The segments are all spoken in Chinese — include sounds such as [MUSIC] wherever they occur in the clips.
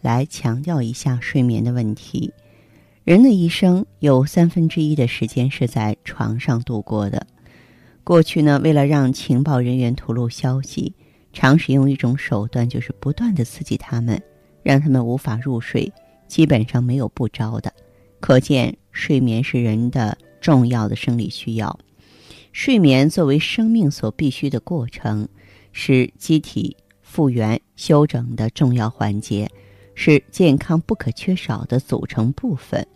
来强调一下睡眠的问题。人的一生有三分之一的时间是在床上度过的。过去呢，为了让情报人员吐露消息，常使用一种手段，就是不断的刺激他们，让他们无法入睡，基本上没有不着的。可见，睡眠是人的重要的生理需要。睡眠作为生命所必须的过程，是机体复原休整的重要环节。是健康不可缺少的组成部分。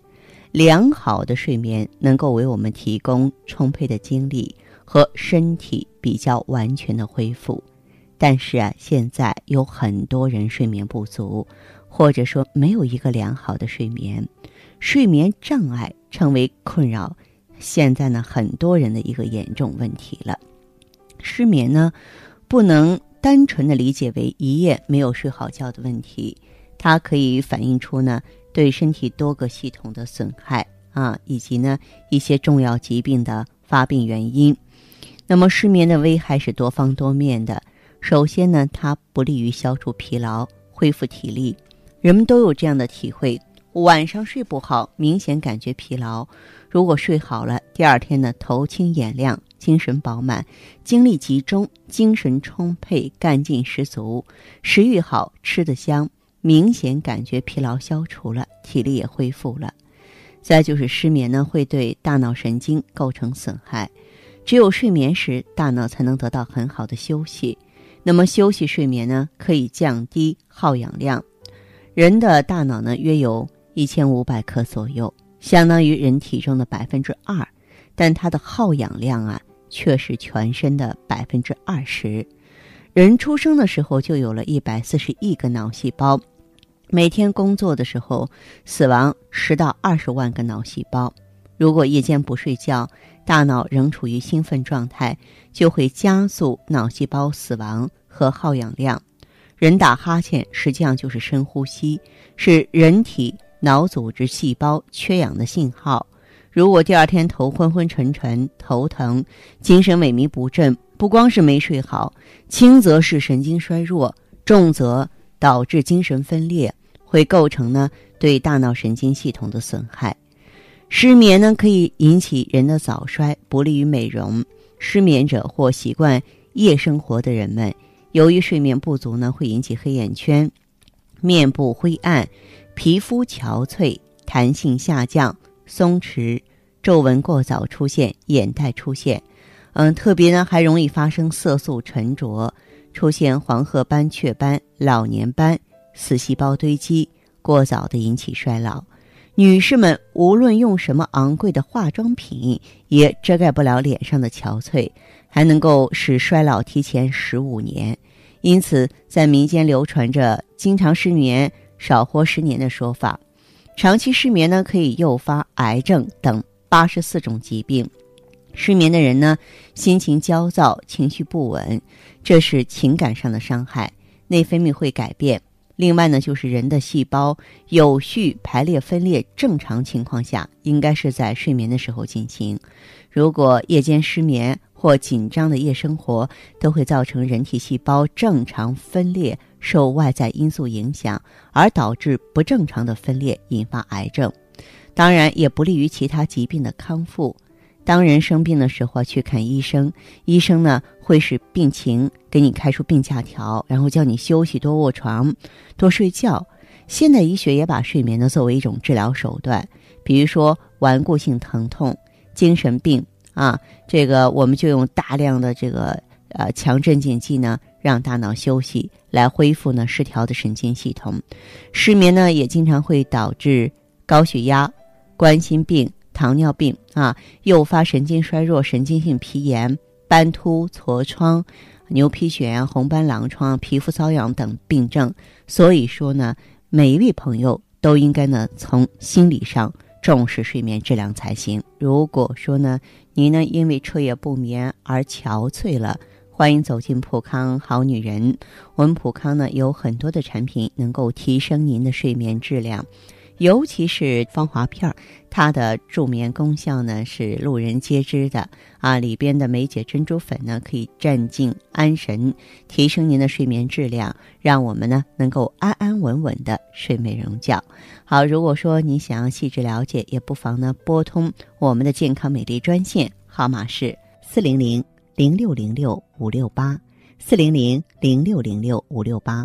良好的睡眠能够为我们提供充沛的精力和身体比较完全的恢复。但是啊，现在有很多人睡眠不足，或者说没有一个良好的睡眠，睡眠障碍成为困扰。现在呢，很多人的一个严重问题了。失眠呢，不能单纯的理解为一夜没有睡好觉的问题。它可以反映出呢对身体多个系统的损害啊，以及呢一些重要疾病的发病原因。那么失眠的危害是多方多面的。首先呢，它不利于消除疲劳、恢复体力。人们都有这样的体会：晚上睡不好，明显感觉疲劳；如果睡好了，第二天呢头清眼亮，精神饱满，精力集中，精神充沛，干劲十足，食欲好，吃得香。明显感觉疲劳消除了，体力也恢复了。再就是失眠呢，会对大脑神经构成损害。只有睡眠时，大脑才能得到很好的休息。那么休息睡眠呢，可以降低耗氧量。人的大脑呢，约有一千五百克左右，相当于人体重的百分之二，但它的耗氧量啊，却是全身的百分之二十。人出生的时候就有了一百四十亿个脑细胞。每天工作的时候，死亡十到二十万个脑细胞。如果夜间不睡觉，大脑仍处于兴奋状态，就会加速脑细胞死亡和耗氧量。人打哈欠实际上就是深呼吸，是人体脑组织细胞缺氧的信号。如果第二天头昏昏沉沉、头疼、精神萎靡不振，不光是没睡好，轻则是神经衰弱，重则导致精神分裂。会构成呢对大脑神经系统的损害，失眠呢可以引起人的早衰，不利于美容。失眠者或习惯夜生活的人们，由于睡眠不足呢，会引起黑眼圈、面部灰暗、皮肤憔悴、弹性下降、松弛、皱纹过早出现、眼袋出现。嗯，特别呢还容易发生色素沉着，出现黄褐斑、雀斑、老年斑。死细胞堆积，过早的引起衰老。女士们无论用什么昂贵的化妆品，也遮盖不了脸上的憔悴，还能够使衰老提前十五年。因此，在民间流传着“经常失眠少活十年”的说法。长期失眠呢，可以诱发癌症等八十四种疾病。失眠的人呢，心情焦躁，情绪不稳，这是情感上的伤害，内分泌会改变。另外呢，就是人的细胞有序排列分裂正常情况下，应该是在睡眠的时候进行。如果夜间失眠或紧张的夜生活，都会造成人体细胞正常分裂受外在因素影响，而导致不正常的分裂，引发癌症。当然，也不利于其他疾病的康复。当人生病的时候去看医生，医生呢会使病情给你开出病假条，然后叫你休息、多卧床、多睡觉。现代医学也把睡眠呢作为一种治疗手段，比如说顽固性疼痛、精神病啊，这个我们就用大量的这个呃强镇静剂呢，让大脑休息，来恢复呢失调的神经系统。失眠呢也经常会导致高血压、冠心病。糖尿病啊，诱发神经衰弱、神经性皮炎、斑秃、痤疮、牛皮癣、红斑狼疮、皮肤瘙痒等病症。所以说呢，每一位朋友都应该呢从心理上重视睡眠质量才行。如果说呢，您呢因为彻夜不眠而憔悴了，欢迎走进普康好女人。我们普康呢有很多的产品能够提升您的睡眠质量。尤其是芳华片儿，它的助眠功效呢是路人皆知的啊。里边的梅姐珍珠粉呢，可以镇静安神，提升您的睡眠质量，让我们呢能够安安稳稳的睡美容觉。好，如果说你想要细致了解，也不妨呢拨通我们的健康美丽专线，号码是四零零零六零六五六八四零零零六零六五六八。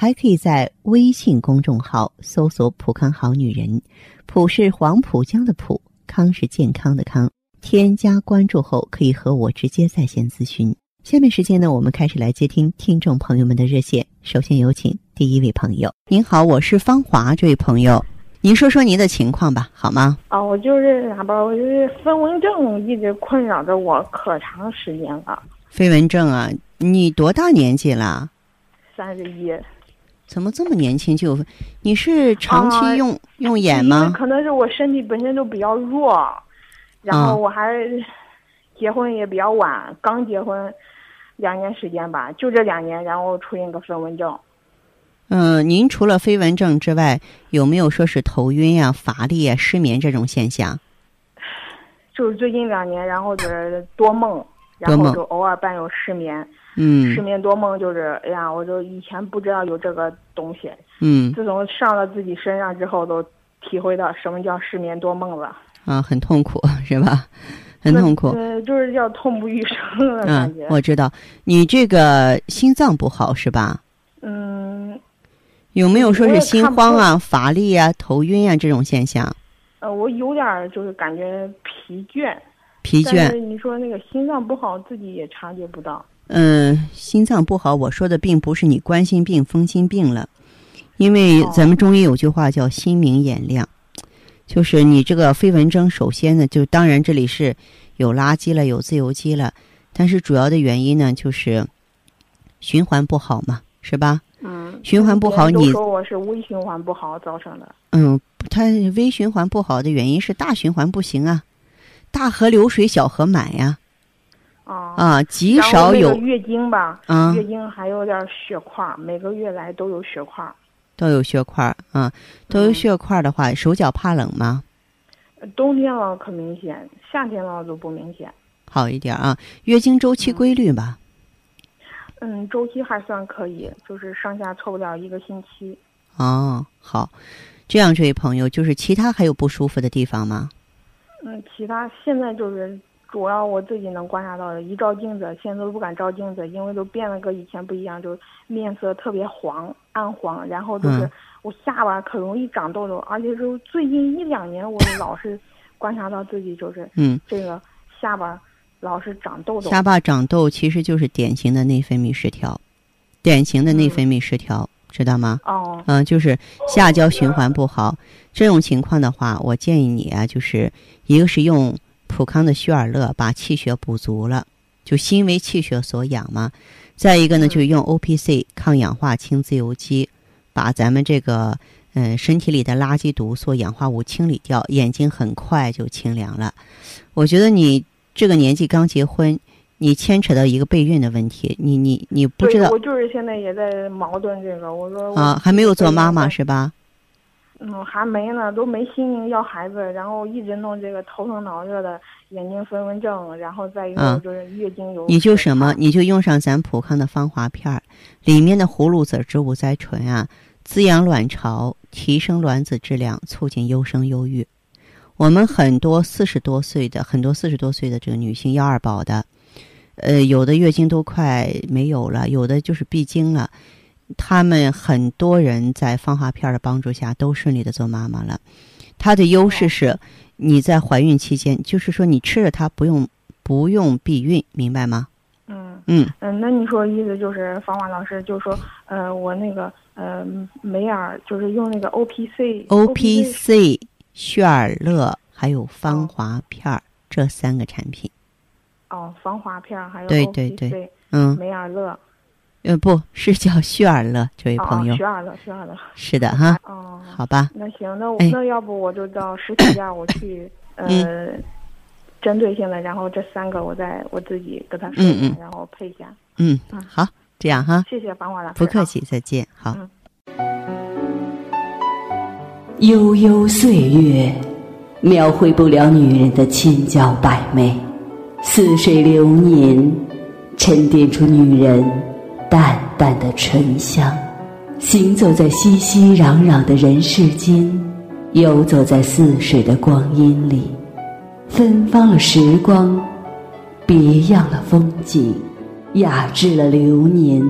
还可以在微信公众号搜索“浦康好女人”，浦是黄浦江的浦，康是健康的康。添加关注后，可以和我直接在线咨询。下面时间呢，我们开始来接听听众朋友们的热线。首先有请第一位朋友，您好，我是芳华，这位朋友，您说说您的情况吧，好吗？啊，我就是啥吧，我就是飞蚊症一直困扰着我可长时间了。飞蚊症啊，你多大年纪了？三十一。怎么这么年轻就？你是长期用用眼吗？可能是我身体本身就比较弱，然后我还结婚也比较晚，刚结婚两年时间吧，就这两年，然后出现个飞蚊症。嗯，您除了飞蚊症之外，有没有说是头晕呀、乏力呀、失眠这种现象？就是最近两年，然后就是多梦，然后就偶尔伴有失眠。嗯，失眠多梦就是，哎呀，我就以前不知道有这个东西。嗯，自从上了自己身上之后，都体会到什么叫失眠多梦了。啊，很痛苦是吧？很痛苦。嗯，就是叫痛不欲生的感觉。嗯，我知道，你这个心脏不好是吧？嗯。有没有说是心慌啊、乏力啊、头晕啊这种现象？呃，我有点就是感觉疲倦。疲倦。你说那个心脏不好，自己也察觉不到。嗯，心脏不好，我说的并不是你冠心病、风心病了，因为咱们中医有句话叫“心明眼亮”，就是你这个飞蚊症，首先呢，就当然这里是有垃圾了，有自由基了，但是主要的原因呢，就是循环不好嘛，是吧？嗯，循环不好，你说我是微循环不好造成的。嗯，它微循环不好的原因是大循环不行啊，大河流水，小河满呀。啊，极少有月经吧？啊月经还有点血块，每个月来都有血块。都有血块啊，都有血块的话，手脚怕冷吗？冬天了可明显，夏天了就不明显。好一点啊，月经周期规律吧？嗯，周期还算可以，就是上下错不了一个星期。哦，好，这样这位朋友，就是其他还有不舒服的地方吗？嗯，其他现在就是。主要我自己能观察到的，一照镜子，现在都不敢照镜子，因为都变得跟以前不一样，就面色特别黄，暗黄，然后就是我下巴可容易长痘痘，而且就最近一两年，我老是观察到自己就是嗯，这个下巴老是长痘痘。下巴长痘其实就是典型的内分泌失调，典型的内分泌失调知道吗？哦，嗯，就是下焦循环不好，这种情况的话，我建议你啊，就是一个是用普康的虚尔乐把气血补足了，就心为气血所养嘛。再一个呢，就是用 O P C 抗氧化氢自由基，把咱们这个嗯、呃身体里的垃圾毒素、氧化物清理掉，眼睛很快就清凉了。我觉得你这个年纪刚结婚，你牵扯到一个备孕的问题，你你你不知道我就是现在也在矛盾这个，我说我啊，还没有做妈妈是吧？嗯，还没呢，都没心情要孩子，然后一直弄这个头疼脑热的，眼睛飞蚊症，然后再一个嗯就是月经有。你就什么，你就用上咱普康的芳华片儿，里面的葫芦籽植物甾醇啊，滋养卵巢，提升卵子质量，促进优生优育。我们很多四十多岁的，很多四十多岁的这个女性要二宝的，呃，有的月经都快没有了，有的就是闭经了。他们很多人在芳华片儿的帮助下都顺利的做妈妈了。它的优势是，你在怀孕期间，就是说你吃了它不用不用避孕，明白吗？嗯嗯，嗯，那你说意思就是芳华老师就说，呃，我那个呃美尔就是用那个 O P C O P C、血尔乐还有芳华片儿这三个产品，哦，防滑片儿还有对对对嗯，梅尔乐呃，不是叫血尔乐，这位哦朋友，学尔乐学尔乐是的哈，哦，好吧，那行，那我哎那要不我就到实体店我去 [LAUGHS] 呃。嗯针对性的，然后这三个我再我自己跟他说嗯，嗯然后配一下。嗯嗯，好，这样哈，谢谢芳华老师，啊。不客气，再见，好。嗯悠悠岁月，描绘不了女人的千娇百媚；似水流年，沉淀出女人淡淡的醇香。行走在熙熙攘攘的人世间，游走在似水的光阴里，芬芳了时光，别样了风景，雅致了流年。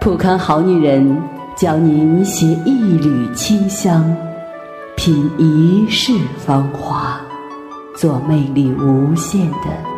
普康好女人教您携一缕清香，品一世芳华，做魅力无限的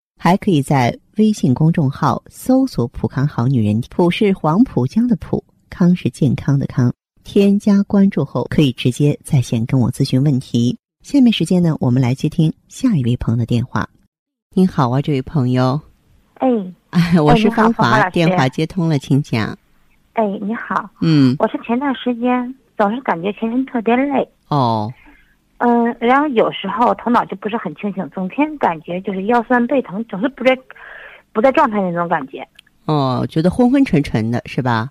还可以在微信公众号搜索“普康好女人”，普是黄浦江的浦，康是健康的康。添加关注后，可以直接在线跟我咨询问题。下面时间呢，我们来接听下一位朋友的电话。您好啊，这位朋友，哎 [LAUGHS] 哎，我是芳华，电话接通了，请讲。哎，你好，嗯，我是前段时间总是感觉全身特别累，哦，嗯，然后有时候头脑就不是很清醒，整天感觉就是腰酸背疼，总是不在不在状态那种感觉。哦，觉得昏昏沉沉的是吧？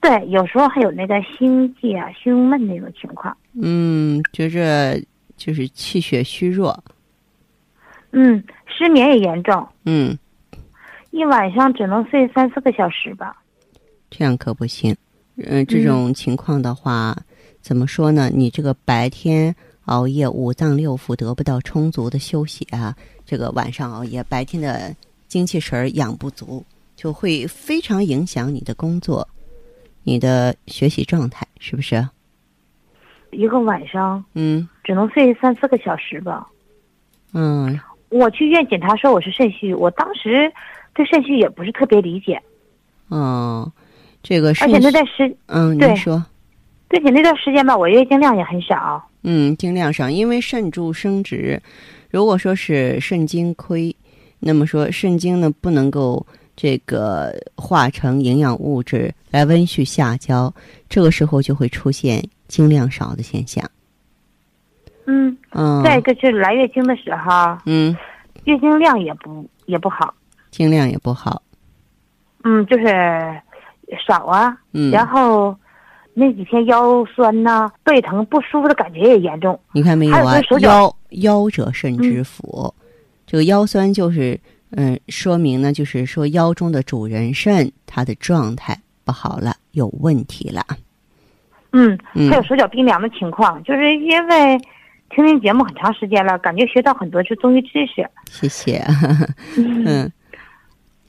对，有时候还有那个心悸啊、胸闷那种情况。嗯，觉着就是气血虚弱。嗯，失眠也严重，嗯，一晚上只能睡三四个小时吧。这样可不行。嗯、这种情况的话，怎么说呢？你这个白天熬夜，五脏六腑得不到充足的休息啊，这个晚上熬夜，白天的精气神儿养不足，就会非常影响你的工作，你的学习状态，是不是？一个晚上嗯只能睡三四个小时吧。嗯我去医院检查说我是肾虚，我当时对肾虚也不是特别理解，嗯，这个是而且那段时嗯，对您说。对且那段时间吧，我月经量也很少。嗯，经量少，因为肾主生殖，如果说是肾精亏，那么说肾精呢不能够这个化成营养物质来温煦下焦，这个时候就会出现经量少的现象。嗯，嗯，再一个就是来月经的时候，嗯，月经量也不也不好，经量也不好。嗯，就是少啊。嗯，然后那几天腰酸呐、背疼不舒服的感觉也严重。你看没有啊腰腰者肾之府，这个腰酸就是嗯、说明呢，就是说腰中的主人肾它的状态不好了，有问题了。嗯，嗯还有手脚冰凉的情况，就是因为听您节目很长时间了，感觉学到很多就中医知识。谢谢。[LAUGHS] 嗯，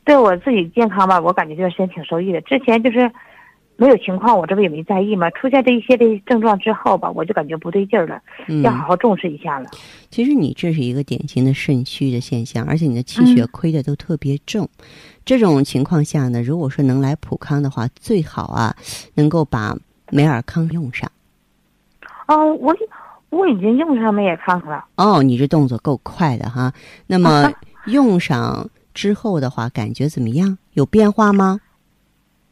对我自己健康吧，我感觉就是身挺受益的。之前就是没有情况，我这不也没在意嘛。出现这一些的症状之后吧，我就感觉不对劲儿了，要好好重视一下了。其实你这是一个典型的肾虚的现象，而且你的气血亏的都特别重。这种情况下呢，如果说能来普康的话，最好啊，能够把美尔康用上。哦，我我已经用上美尔康了。哦，你这动作够快的哈。那么 [LAUGHS] 用上之后的话，感觉怎么样？有变化吗？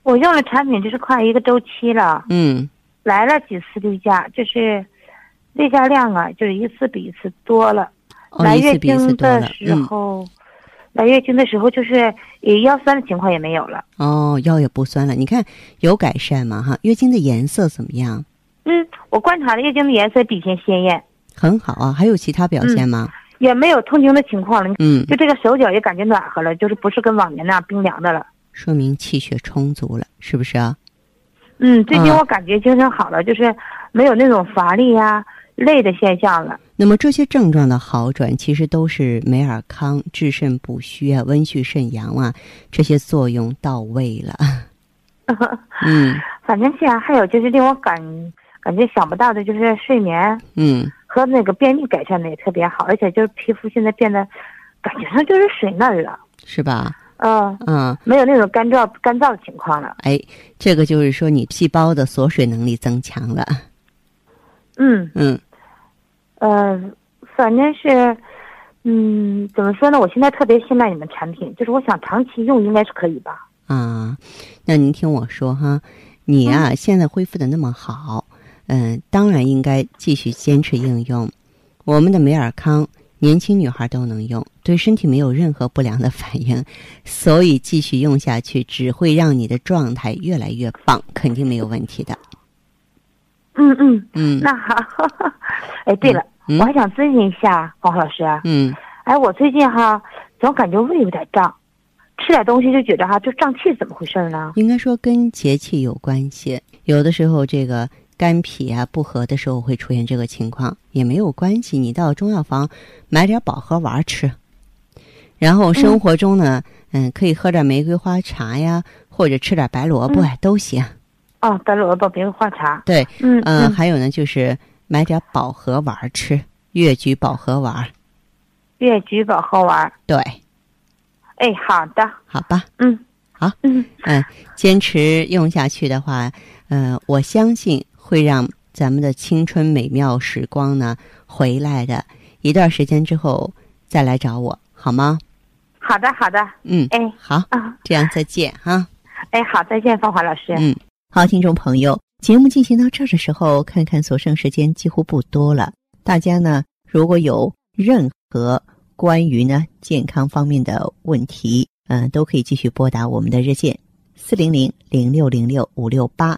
我用了产品就是快一个周期了。嗯。来了几次例假，就是例假量啊，就是一次比一次多了。来月经的时候，来月经的时候就是也腰酸的情况也没有了。哦，腰也不酸了。你看有改善吗？哈，月经的颜色怎么样？嗯，我观察了月经的颜色比以前鲜艳。很好啊，还有其他表现吗？也没有痛经的情况了。嗯，就这个手脚也感觉暖和了，就是不是跟往年那样冰凉的了。说明气血充足了，是不是啊？嗯，最近我感觉精神好了，就是没有那种乏力呀、累的现象了。那么这些症状的好转，其实都是美尔康治肾补虚啊、温煦肾阳啊这些作用到位了。[LAUGHS] 嗯，反正现在，还有就是令我感感觉想不到的，就是睡眠，嗯，和那个便秘改善的也特别好，而且就是皮肤现在变得感觉上就是水嫩了，是吧？嗯嗯，没有那种干燥干燥的情况了。哎，这个就是说你细胞的锁水能力增强了。嗯 [LAUGHS] 嗯，呃，反正是，嗯，怎么说呢？我现在特别信赖你们产品，就是我想长期用，应该是可以吧？啊，那您听我说哈，你呀、嗯现在恢复的那么好，嗯、当然应该继续坚持应用我们的美尔康。年轻女孩都能用，对身体没有任何不良的反应，所以继续用下去只会让你的状态越来越棒，肯定没有问题的。嗯嗯，嗯那好。[LAUGHS] 哎，对了，嗯我还想咨询一下黄老师。嗯，哎，我最近哈总感觉胃有点胀，吃点东西就觉得哈就胀气，怎么回事呢？应该说跟节气有关系，有的时候这个肝脾啊不和的时候会出现这个情况，也没有关系。你到中药房买点保和丸吃，然后生活中呢，嗯可以喝点玫瑰花茶呀，或者吃点白萝卜呀、都行。哦，白萝卜、玫瑰花茶。对，嗯呃，嗯，还有呢，就是买点保和丸吃，越橘保和丸。越橘保和丸。对，哎，好的。好吧，嗯。好。嗯。嗯，坚持用下去的话，呃，我相信会让咱们的青春美妙时光呢回来的。一段时间之后再来找我，好吗？好的，好的。嗯，哎好，啊，这样再见哈。[LAUGHS] 哎，好，再见，芳华老师。嗯，好，听众朋友，节目进行到这儿的时候，看看所剩时间几乎不多了。大家呢，如果有任何关于呢健康方面的问题，嗯、都可以继续拨打我们的热线四零零零六零六五六八